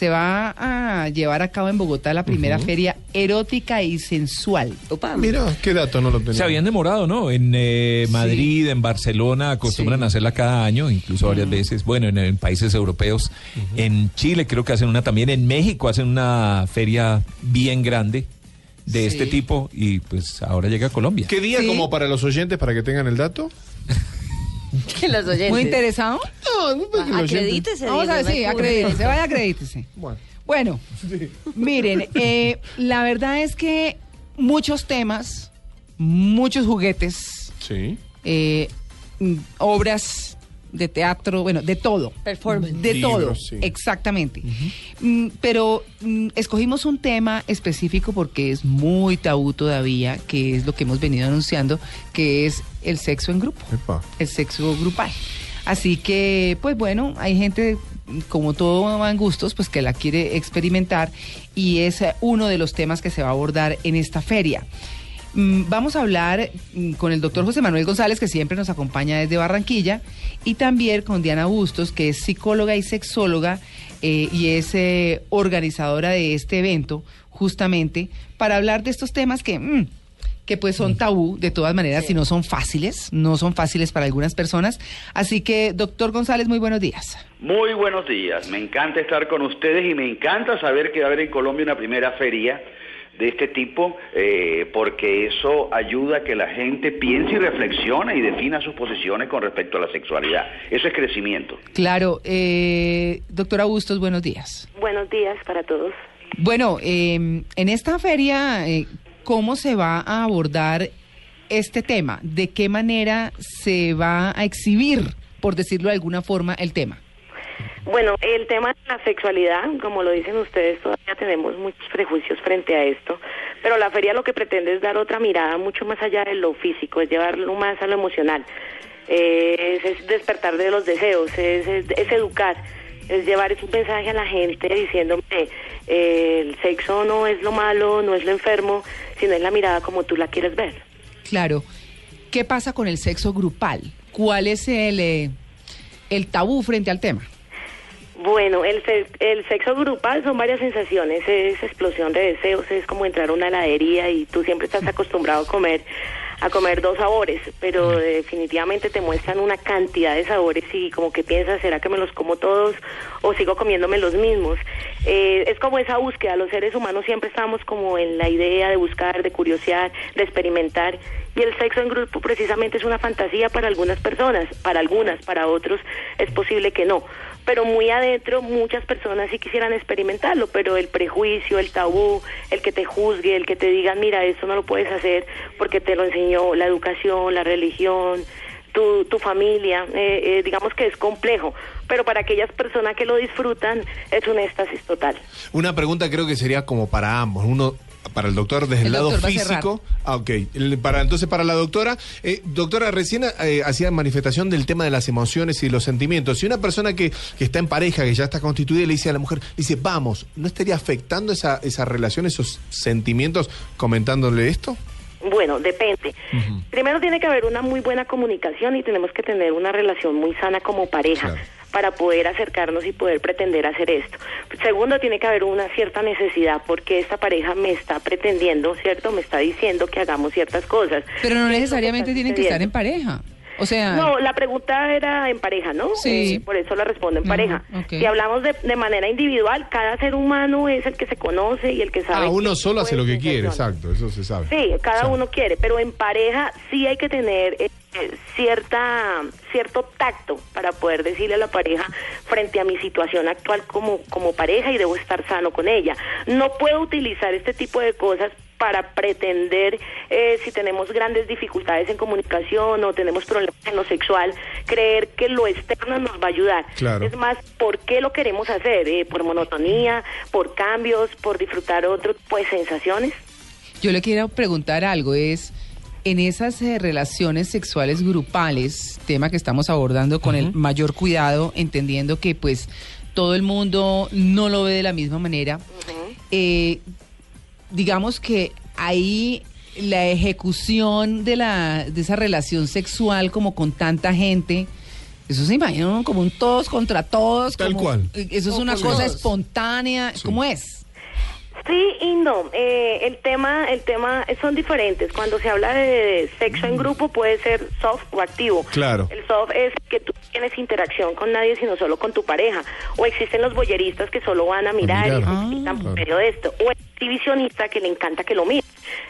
se va a llevar a cabo en Bogotá la primera feria erótica y sensual. Mira, qué dato no lo tenía. Se habían demorado, ¿no? En eh, Madrid, en Barcelona, acostumbran Sí. a hacerla cada año, incluso varias veces. Bueno, en, en países europeos. En Chile creo que hacen una también. En México hacen una feria bien grande de Sí. este tipo y pues ahora llega a Colombia. ¿Qué día Sí. como para los oyentes para que tengan el dato? Que los oyentes. ¿Muy interesado? No, no oyentes- Acredítese. Vamos a ver, sí, acredítese, vaya, acredítese. Bueno, Bueno, miren, eh, la verdad es que muchos temas, muchos juguetes, sí. eh, mm, obras de teatro, bueno, de todo. Performance. De Libros, todo, sí. exactamente. Mm, pero mm, escogimos un tema específico porque es muy tabú todavía, que es lo que hemos venido anunciando, que es el sexo en grupo Epa. el sexo grupal. Así que, pues bueno, hay gente, como todo va en gustos, pues que la quiere experimentar y es eh, uno de los temas que se va a abordar en esta feria. Mm, Vamos a hablar mm, con el doctor José Manuel González, que siempre nos acompaña desde Barranquilla, y también con Diana Bustos, que es psicóloga y sexóloga eh, y es eh, organizadora de este evento, justamente, para hablar de estos temas que... mm, que pues son tabú de todas maneras y no son fáciles, no son fáciles para algunas personas. Así que, doctor González, muy buenos días. Muy buenos días, me encanta estar con ustedes y me encanta saber que va a haber en Colombia una primera feria de este tipo, eh, porque eso ayuda a que la gente piense y reflexione y defina sus posiciones con respecto a la sexualidad. Eso es crecimiento. Claro, eh, doctora Bustos, buenos días. Buenos días para todos. Bueno, eh, en esta feria, eh, ¿cómo se va a abordar este tema? ¿De qué manera se va a exhibir, por decirlo de alguna forma, el tema? Bueno, el tema de la sexualidad, como lo dicen ustedes, todavía tenemos muchos prejuicios frente a esto, pero la feria lo que pretende es dar otra mirada mucho más allá de lo físico, es llevarlo más a lo emocional, es, es despertar de los deseos, es, educar, es llevar ese mensaje a la gente diciéndome, eh, el sexo no es lo malo, no es lo enfermo, sino es la mirada como tú la quieres ver. Claro. ¿Qué pasa con el sexo grupal? ¿Cuál es el, eh, el tabú frente al tema? Bueno, el, el sexo grupal son varias sensaciones, es explosión de deseos, es como entrar a una heladería y tú siempre estás acostumbrado a comer a comer dos sabores, pero definitivamente te muestran una cantidad de sabores y como que piensas, ¿será que me los como todos o sigo comiéndome los mismos? Eh, es como esa búsqueda, los seres humanos siempre estamos como en la idea de buscar, de curiosear, de experimentar y el sexo en grupo precisamente es una fantasía para algunas personas, para algunas, para otros es posible que no pero muy adentro muchas personas sí quisieran experimentarlo, pero el prejuicio, el tabú, el que te juzgue, el que te digan, mira, esto no lo puedes hacer porque te lo enseñó la educación, la religión, tu, tu familia, eh, eh, digamos que es complejo, pero para aquellas personas que lo disfrutan es un éxtasis total. Una pregunta creo que sería como para ambos. Uno para el doctor desde el, El lado físico. Ah, ok. El- para, entonces para la doctora. Eh, doctora, recién eh, hacía manifestación del tema de las emociones y los sentimientos. Si una persona que, que está en pareja, que ya está constituida, le dice a la mujer, dice, vamos, ¿no estaría afectando esa, esa relación, esos sentimientos, comentándole esto? Bueno, depende. Primero tiene que haber una muy buena comunicación y tenemos que tener una relación muy sana como pareja Claro. Para poder acercarnos y poder pretender hacer esto. Segundo, tiene que haber una cierta necesidad porque esta pareja me está pretendiendo, ¿cierto? Me está diciendo que hagamos ciertas cosas. Pero no ¿Qué es lo que necesariamente tienen que estar en pareja. O sea, No, la pregunta era en pareja, ¿no? Sí. Eh, por eso la respondo en pareja. Si hablamos de, de manera individual, cada ser humano es el que se conoce y el que sabe. Ah, uno solo hace lo que quiere, exacto, eso se sabe. Sí, cada uno quiere, pero en pareja sí hay que tener eh, eh, cierta cierto tacto para poder decirle a la pareja frente a mi situación actual como como pareja y debo estar sano con ella. No puedo utilizar este tipo de cosas para pretender eh, si tenemos grandes dificultades en comunicación o tenemos problemas en lo sexual, creer que lo externo nos va a ayudar. Claro. Es más, ¿por qué lo queremos hacer? Eh, ¿Por monotonía? ¿Por cambios? ¿Por disfrutar otro tipo de sensaciones? yo le quiero preguntar algo, es en esas eh, relaciones sexuales grupales, tema que estamos abordando con el mayor cuidado, entendiendo que pues todo el mundo no lo ve de la misma manera, eh, digamos que ahí la ejecución de, la, de esa relación sexual como con tanta gente Eso se imagina como un todos contra todos. Tal como- cual. Eso es O una cosa todos. espontánea. ¿Cómo es? Sí y no. Eh, el tema, el tema son diferentes. Cuando se habla de sexo en grupo puede ser soft o activo. Claro. El soft es que tú tienes interacción con nadie sino solo con tu pareja. O existen los boyeristas que solo van a mirar, mirar. y se Ah. Claro. medio de esto. O el exhibicionista que le encanta que lo mire.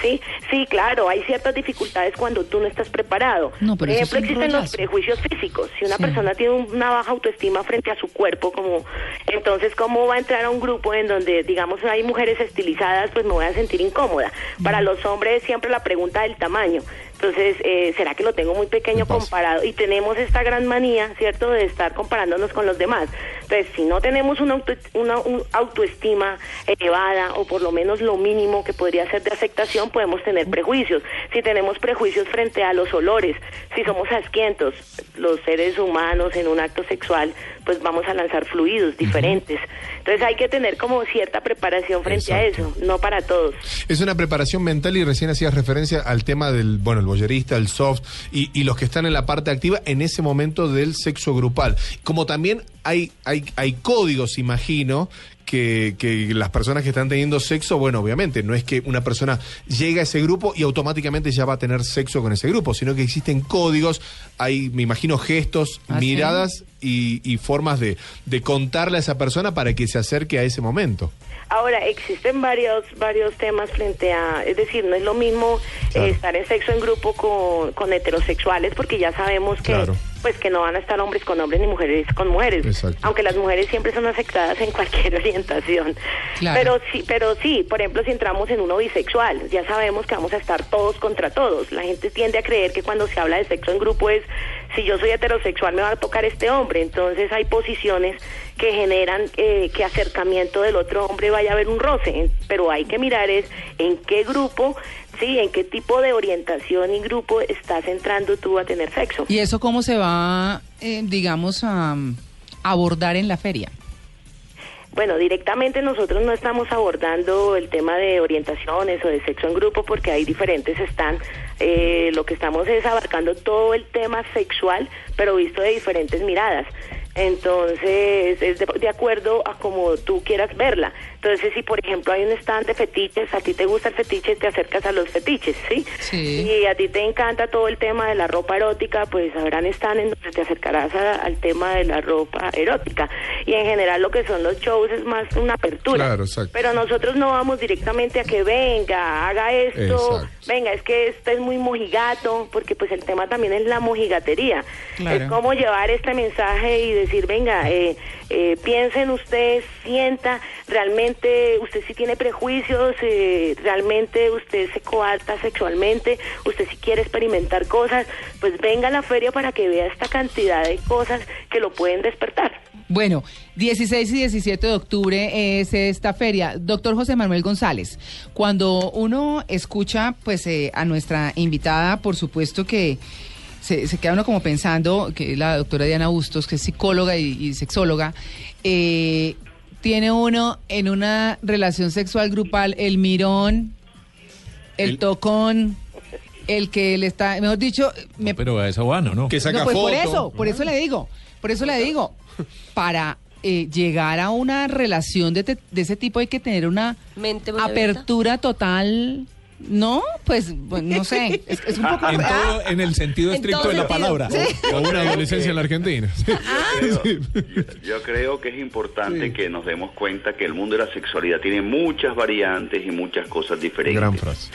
Sí, sí, claro. Hay ciertas dificultades cuando tú no estás preparado. No, por ejemplo, existen los prejuicios físicos. Si una Sí. persona tiene un- una baja autoestima frente a su cuerpo, como entonces cómo va a entrar a un grupo en donde digamos hay mujeres estilizadas, pues me voy a sentir incómoda. Para los hombres siempre la pregunta del tamaño. Entonces, eh, ¿será que lo tengo muy pequeño comparado? Y tenemos esta gran manía, ¿cierto?, de estar comparándonos con los demás. Entonces, si no tenemos una, auto- una un autoestima elevada o por lo menos lo mínimo que podría ser de aceptación, podemos tener prejuicios. Si tenemos prejuicios frente a los olores, si somos asquientos, los seres humanos en un acto sexual, pues vamos a lanzar fluidos diferentes. Entonces, hay que tener como cierta preparación frente a eso, no para todos. Es una preparación mental y recién hacías referencia al tema del, bueno, el boyerista, el soft y, y los que están en la parte activa en ese momento del sexo grupal. Como también hay, hay, hay códigos, imagino, que, que las personas que están teniendo sexo, bueno, obviamente, no es que una persona llega a ese grupo y automáticamente ya va a tener sexo con ese grupo, sino que existen códigos, hay, me imagino, gestos, ¿Ah, sí? Y, y formas de, de contarle a esa persona para que se acerque a ese momento. Ahora, existen varios varios temas frente a, es decir, no es lo mismo eh, estar en sexo en grupo con, con heterosexuales porque ya sabemos que Claro. pues que no van a estar hombres con hombres ni mujeres con mujeres, Exacto. aunque las mujeres siempre son aceptadas en cualquier orientación. Claro. Pero sí, pero sí, por ejemplo, si entramos en uno bisexual, ya sabemos que vamos a estar todos contra todos. La gente tiende a creer que cuando se habla de sexo en grupo es si yo soy heterosexual me va a tocar este hombre, entonces hay posiciones que generan eh, que acercamiento del otro hombre vaya a haber un roce, pero hay que mirar es en qué grupo, sí, en qué tipo de orientación y grupo estás entrando tú a tener sexo. ¿Y eso cómo se va, eh, digamos, a abordar en la feria? Bueno, directamente nosotros no estamos abordando el tema de orientaciones o de sexo en grupo porque hay diferentes están. Eh, lo que estamos es abarcando todo el tema sexual, pero visto de diferentes miradas. Entonces, es de, de acuerdo a como tú quieras verla. Entonces, si por ejemplo hay un stand de fetiches, a ti te gusta el fetiche, te acercas a los fetiches, ¿sí? Sí. Y a ti te encanta todo el tema de la ropa erótica, pues habrán stand en donde te acercarás a- al tema de la ropa erótica. Y en general lo que son los shows es más una apertura. Claro, exacto. Pero nosotros no vamos directamente a que venga, haga esto, Exacto. venga, es que esto es muy mojigato, porque pues el tema también es la mojigatería. Claro. Es cómo llevar este mensaje y decir, venga, eh, eh, piensen usted, sienta, realmente usted sí tiene prejuicios, eh, realmente usted se coarta sexualmente, usted sí quiere experimentar cosas, pues venga a la feria para que vea esta cantidad de cosas que lo pueden despertar. Bueno, 16 y 17 de octubre es esta feria. Doctor José Manuel González, cuando uno escucha pues eh, a nuestra invitada, por supuesto que se, queda uno como pensando que la doctora Diana Bustos, que es psicóloga y, y sexóloga, eh, tiene uno en una relación sexual grupal el mirón, el, El- tocón, el que le está, mejor dicho, me, Pero a ¿o no? Que saca no, pues por eso, por eso le digo, por eso le digo, para eh, llegar a una relación de, te- de ese tipo hay que tener una Mente apertura total. No, pues, bueno, no sé, es, es un poco... En, Ah, todo, en el sentido En estricto de la palabra. O una adolescencia en la Argentina. Yo, yo creo que es importante que nos demos cuenta que el mundo de la sexualidad tiene muchas variantes y muchas cosas diferentes. Gran frase.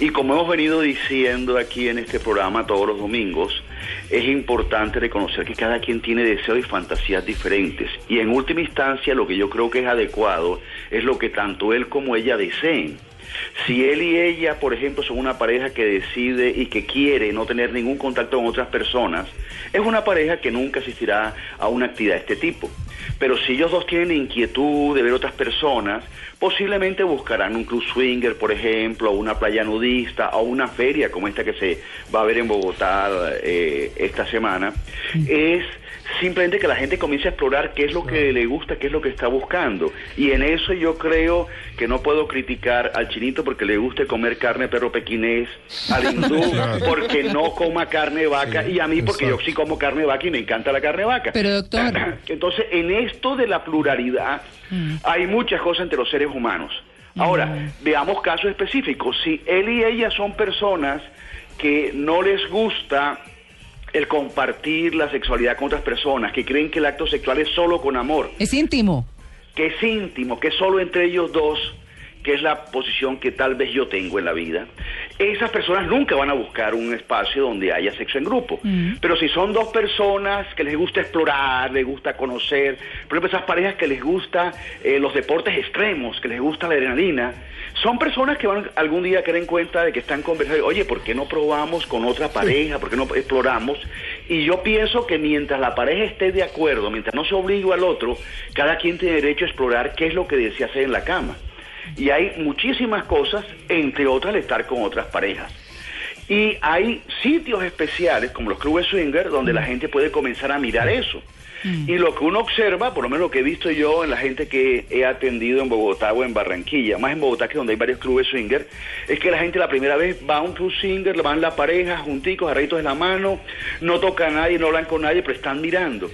Y como hemos venido diciendo aquí en este programa todos los domingos, es importante reconocer que cada quien tiene deseos y fantasías diferentes. Y en última instancia, lo que yo creo que es adecuado es lo que tanto él como ella deseen. Si él y ella, por ejemplo, son una pareja que decide y que quiere no tener ningún contacto con otras personas, es una pareja que nunca asistirá a una actividad de este tipo. Pero si ellos dos tienen inquietud de ver otras personas, posiblemente buscarán un club swinger, por ejemplo, o una playa nudista, o una feria como esta que se va a ver en Bogotá eh, esta semana. Es simplemente que la gente comience a explorar qué es lo que le gusta, qué es lo que está buscando. Y en eso yo creo que no puedo criticar al chinito porque le guste comer carne de perro pequinés, al hindú porque no coma carne de vaca y a mí porque yo sí como carne de vaca y me encanta la carne de vaca. Pero, doctor. Entonces, en esto de la pluralidad hay muchas cosas entre los seres humanos. Ahora, veamos casos específicos. Si él y ella son personas que no les gusta el compartir la sexualidad con otras personas, que creen que el acto sexual es solo con amor, Es íntimo. que es íntimo, que es solo entre ellos dos, que es la posición que tal vez yo tengo en la vida, esas personas nunca van a buscar un espacio donde haya sexo en grupo. Pero si son dos personas que les gusta explorar, les gusta conocer, por ejemplo, esas parejas que les gusta eh, los deportes extremos, que les gusta la adrenalina, son personas que van algún día a caer en cuenta de que están conversando, oye, ¿por qué no probamos con otra pareja? ¿Por qué no exploramos? Y yo pienso que mientras la pareja esté de acuerdo, mientras no se obligue al otro, cada quien tiene derecho a explorar qué es lo que desea hacer en la cama. Y hay muchísimas cosas, entre otras el estar con otras parejas. Y hay sitios especiales, como los clubes swinger, donde la gente puede comenzar a mirar eso. Y lo que uno observa, por lo menos lo que he visto yo en la gente que he atendido en Bogotá o en Barranquilla, más en Bogotá que donde hay varios clubes swinger, es que la gente la primera vez va a un club swinger, van la pareja junticos, agarritos de la mano, no toca a nadie, no hablan con nadie, pero están mirando.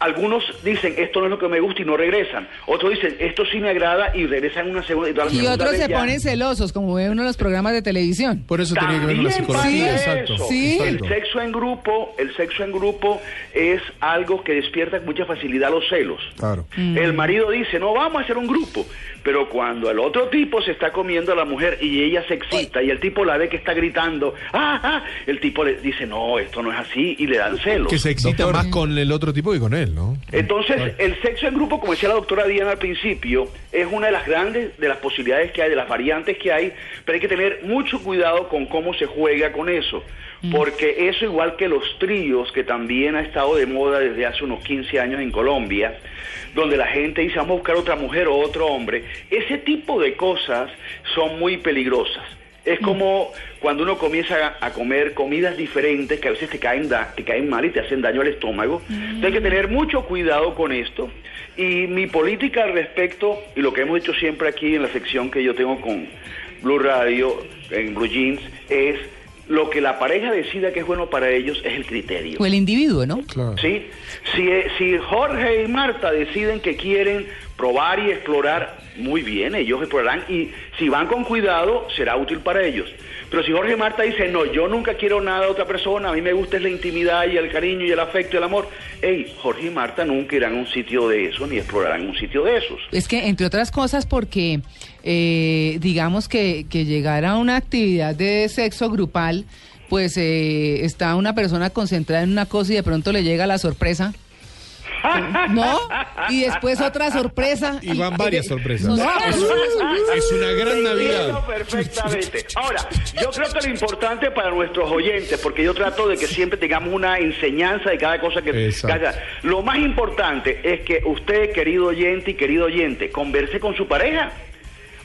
Algunos dicen, esto no es lo que me gusta y no regresan. Otros dicen, esto sí me agrada y regresan una segunda y, toda la Y otros se ya. ponen celosos, como ve uno en los programas de televisión. Por eso tenía que ver con la psicología. pasa Exacto. Sí. El sexo en grupo, el sexo en grupo es algo que despierta con mucha facilidad los celos. Claro. El marido dice, no vamos a hacer un grupo, pero cuando el otro tipo se está comiendo a la mujer y ella se excita y el tipo la ve que está gritando, ah, ah, el tipo le dice, no, esto no es así y le dan celos. Que se excita Doctor. más con el otro tipo que con él, ¿no? Entonces, el sexo en grupo, como decía la doctora Diana al principio, es una de las grandes de las posibilidades que hay, de las variantes que hay, pero hay que tener mucho cuidado con cómo se juega con eso, porque eso igual que los tríos, que también ha estado de moda desde hace unos 15 años en Colombia, donde la gente dice vamos a buscar otra mujer o otro hombre, ese tipo de cosas son muy peligrosas. Es como cuando uno comienza a, comer comidas diferentes que a veces te caen, da- te caen mal y te hacen daño al estómago. Entonces hay que tener mucho cuidado con esto. Y mi política al respecto, y lo que hemos dicho siempre aquí en la sección que yo tengo con Blue Radio, en Blue Jeans, es lo que la pareja decida que es bueno para ellos es el criterio. O el individuo, ¿no? Claro. ¿sí? Si, si Jorge y Marta deciden que quieren probar y explorar, muy bien, ellos explorarán y si van con cuidado será útil para ellos. Pero si Jorge Marta dicen, no, yo nunca quiero nada de otra persona, a mí me gusta es la intimidad y el cariño y el afecto y el amor, hey, Jorge y Marta nunca irán a un sitio de esos ni explorarán un sitio de esos. Es que, entre otras cosas, porque eh, digamos que, que llegar a una actividad de sexo grupal, pues eh, está una persona concentrada en una cosa y de pronto le llega la sorpresa. ¿No? Y después otra sorpresa. Y van varias sorpresas. No. Es, es una gran Entiendo Navidad. perfectamente. Ahora, yo creo que lo importante para nuestros oyentes, porque yo trato de que siempre tengamos una enseñanza de cada cosa que haga. Lo más importante es que usted, querido oyente y querido oyente, converse con su pareja.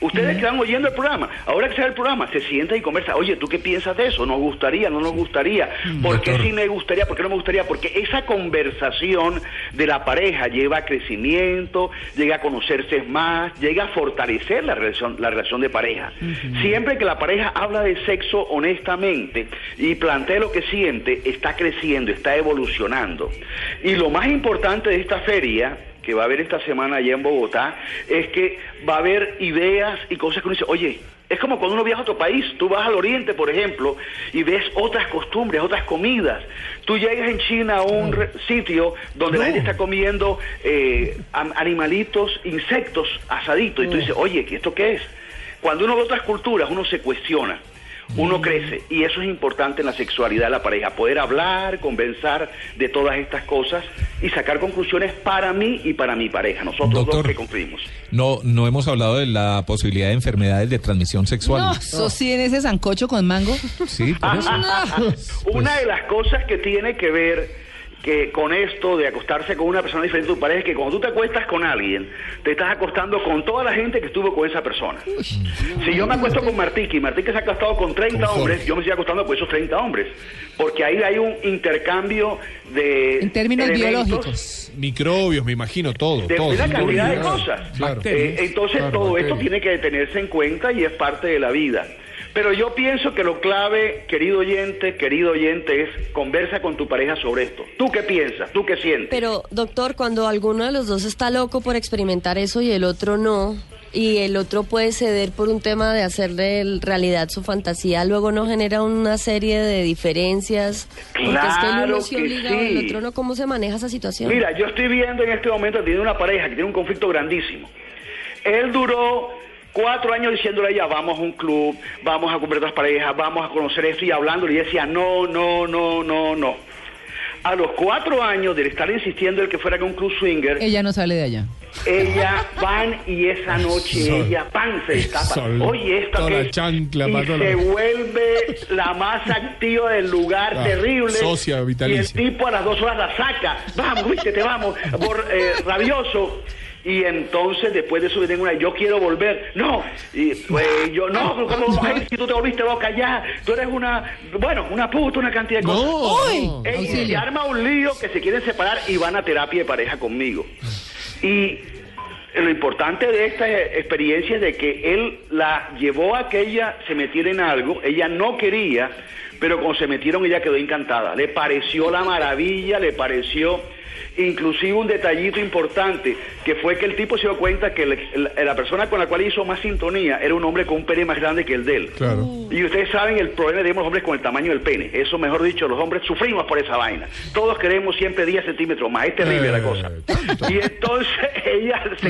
Ustedes que están oyendo el programa, ahora que sale el programa, se sienta y conversa. Oye, ¿tú qué piensas de eso? ¿Nos gustaría? ¿No nos gustaría? ¿Por qué sí me gustaría? ¿Por qué no me gustaría? Porque esa conversación de la pareja lleva a crecimiento, llega a conocerse más, llega a fortalecer la relación, la relación de pareja. Siempre que la pareja habla de sexo honestamente y plantea lo que siente, está creciendo, está evolucionando. Y lo más importante de esta feria que va a haber esta semana allá en Bogotá, es que va a haber ideas y cosas que uno dice, oye, es como cuando uno viaja a otro país, tú vas al oriente, por ejemplo, y ves otras costumbres, otras comidas. Tú llegas en China a un re- sitio donde la gente está comiendo eh, animalitos, insectos asaditos, y tú dices, oye, ¿qué ¿esto qué es? Cuando uno ve otras culturas, uno se cuestiona. Uno crece y eso es importante en la sexualidad de la pareja, poder hablar, conversar de todas estas cosas y sacar conclusiones para mí y para mi pareja, nosotros dos Doctor. que concluimos. No, no hemos hablado de la posibilidad de enfermedades de transmisión sexual. No, eso sí en ese sancocho con mango. Sí, por eso. Una de las cosas que tiene que ver que con esto de acostarse con una persona diferente de tu pareja es que cuando tú te acuestas con alguien, te estás acostando con toda la gente que estuvo con esa persona. Si yo me acuesto con Martique y Martique se ha acostado con 30 Con hombres, yo me estoy acostando con esos 30 hombres. Porque ahí hay un intercambio de. En términos elementos, biológicos. Microbios, me imagino, todo. de todo. una cantidad de claro, cosas. Claro. Eh, entonces Claro, todo esto tiene que tenerse en cuenta y es parte de la vida. Pero yo pienso que lo clave, querido oyente, querido oyente, es conversa con tu pareja sobre esto. ¿Tú qué piensas? ¿Tú qué sientes? Pero, doctor, cuando alguno de los dos está loco por experimentar eso y el otro no, y el otro puede ceder por un tema de hacerle realidad su fantasía, luego no genera una serie de diferencias, porque es que el uno Claro sí el otro no, ¿cómo se maneja esa situación? Mira, yo estoy viendo en este momento tiene una pareja que tiene un conflicto grandísimo. Él duró cuatro años diciéndole a ella, vamos a un club, vamos a comer otras parejas, vamos a conocer esto y hablándole y decía, no, no, no, no, no. A los cuatro años de estar insistiendo en que fuera a un club swinger, Ella no sale de allá. Ella van y esa noche Sol. ella pan se destapa. Sol. Oye, esta que chancla, y la- se vuelve la más activa del lugar, Ah, terrible. socia vitalicia. Y el tipo a las dos horas la saca. Vamos, viste, te vamos, bor- eh, rabioso. Y entonces después de eso viene una, yo quiero volver. No, y pues, yo no, pero ¿cómo si tú te volviste boca allá? Tú eres una, bueno, una puta, una cantidad de cosas. No. Ey, y arma un lío que se quieren separar y van a terapia de pareja conmigo. Y lo importante de esta experiencia es de que él la llevó a que ella se metiera en algo, ella no quería, pero cuando se metieron ella quedó encantada. Le pareció la maravilla, le pareció inclusive un detallito importante, que fue que el tipo se dio cuenta que la persona con la cual hizo más sintonía era un hombre con un pene más grande que el de él. Claro. Y ustedes saben el problema tenemos los hombres con el tamaño del pene. Eso, mejor dicho, los hombres sufrimos por esa vaina. Todos queremos siempre 10 centímetros más. Es terrible Eh, la cosa. tanto. Y entonces ella se,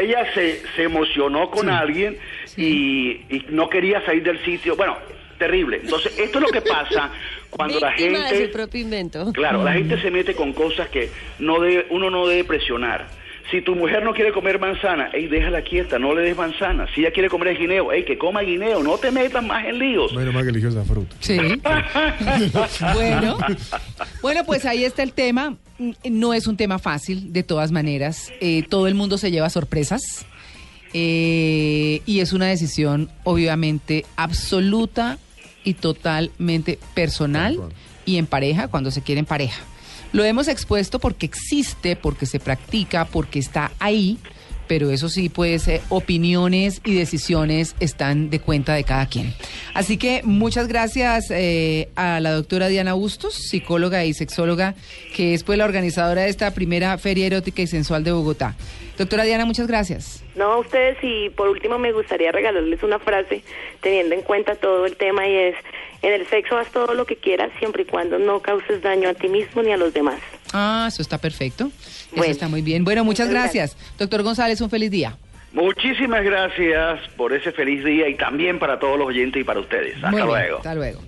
ella se, se emocionó con alguien y, y no quería salir del sitio. Bueno, terrible. Entonces, esto es lo que pasa cuando la de gente... su propio invento. Claro, la gente se mete con cosas que no debe, uno no debe presionar. Si tu mujer no quiere comer manzana, ey, déjala quieta, no le des manzana. Si ella quiere comer guineo, ey, que coma guineo, no te metas más en líos. Menos mal que eligió esa fruta. Sí. bueno, bueno, pues ahí está el tema. No es un tema fácil, de todas maneras. Eh, todo el mundo se lleva sorpresas. Eh, y es una decisión, obviamente, absoluta y totalmente personal y en pareja, cuando se quiere en pareja. Lo hemos expuesto porque existe, porque se practica, porque está ahí, pero eso sí, pues eh, opiniones y decisiones están de cuenta de cada quien. Así que muchas gracias eh, a la doctora Diana Bustos, psicóloga y sexóloga, que es pues la organizadora de esta primera feria erótica y sensual de Bogotá. Doctora Diana, muchas gracias. No, a ustedes y por último me gustaría regalarles una frase teniendo en cuenta todo el tema y es, en el sexo haz todo lo que quieras siempre y cuando no causes daño a ti mismo ni a los demás. Ah, eso está perfecto. Eso está muy bien. Bueno, muchas Muchas gracias. Doctor González, un feliz día. Muchísimas gracias por ese feliz día y también para todos los oyentes y para ustedes. Hasta Muy bien, luego. Hasta luego.